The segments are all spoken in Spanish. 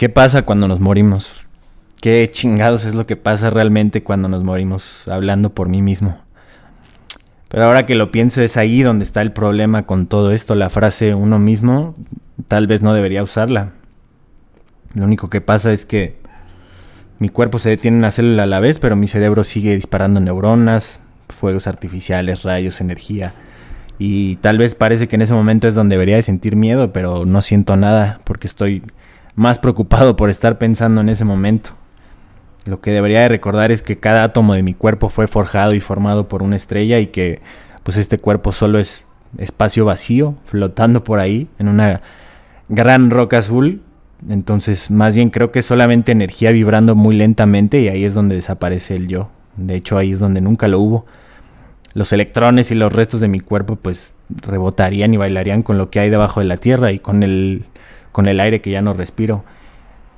¿Qué pasa cuando nos morimos? ¿Qué chingados es lo que pasa realmente cuando nos morimos? Hablando por mí mismo. Pero ahora que lo pienso es ahí donde está el problema con todo esto. La frase uno mismo tal vez no debería usarla. Lo único que pasa es que mi cuerpo se detiene una célula a la vez, pero mi cerebro sigue disparando neuronas, fuegos artificiales, rayos, energía. Y tal vez parece que en ese momento es donde debería de sentir miedo, pero no siento nada porque estoy más preocupado por estar pensando en ese momento. Lo que debería de recordar es que cada átomo de mi cuerpo fue forjado y formado por una estrella y que pues este cuerpo solo es espacio vacío flotando por ahí en una gran roca azul. Entonces, más bien creo que es solamente energía vibrando muy lentamente y ahí es donde desaparece el yo. De hecho, ahí es donde nunca lo hubo. Los electrones y los restos de mi cuerpo pues rebotarían y bailarían con lo que hay debajo de la tierra y con el con el aire que ya no respiro.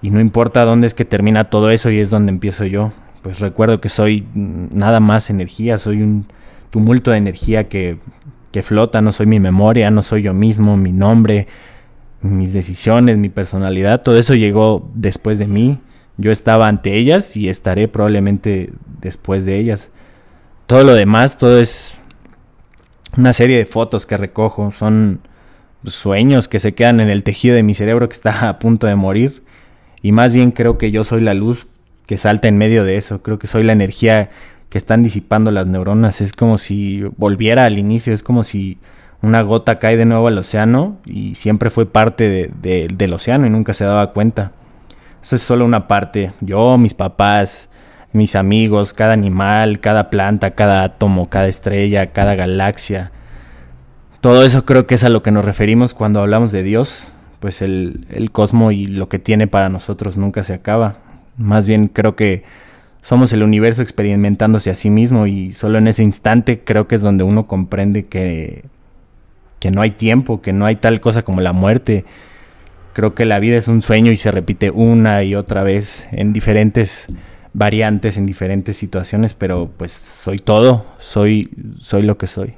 Y no importa dónde es que termina todo eso y es donde empiezo yo. Pues recuerdo que soy nada más energía, soy un tumulto de energía que, que flota, no soy mi memoria, no soy yo mismo, mi nombre, mis decisiones, mi personalidad, todo eso llegó después de mí. Yo estaba ante ellas y estaré probablemente después de ellas. Todo lo demás, todo es una serie de fotos que recojo, son sueños que se quedan en el tejido de mi cerebro que está a punto de morir. Y más bien creo que yo soy la luz que salta en medio de eso. Creo que soy la energía que están disipando las neuronas. Es como si volviera al inicio. Es como si una gota cae de nuevo al océano y siempre fue parte del océano y nunca se daba cuenta. Eso es solo una parte. Yo, mis papás, mis amigos, cada animal, cada planta, cada átomo, cada estrella, cada galaxia todo eso creo que es a lo que nos referimos cuando hablamos de Dios, pues el, el cosmo y lo que tiene para nosotros nunca se acaba. Más bien creo que somos el universo experimentándose a sí mismo y solo en ese instante creo que es donde uno comprende que, que no hay tiempo, que no hay tal cosa como la muerte. Creo que la vida es un sueño y se repite una y otra vez en diferentes variantes, en diferentes situaciones, pero pues soy todo, soy, soy lo que soy.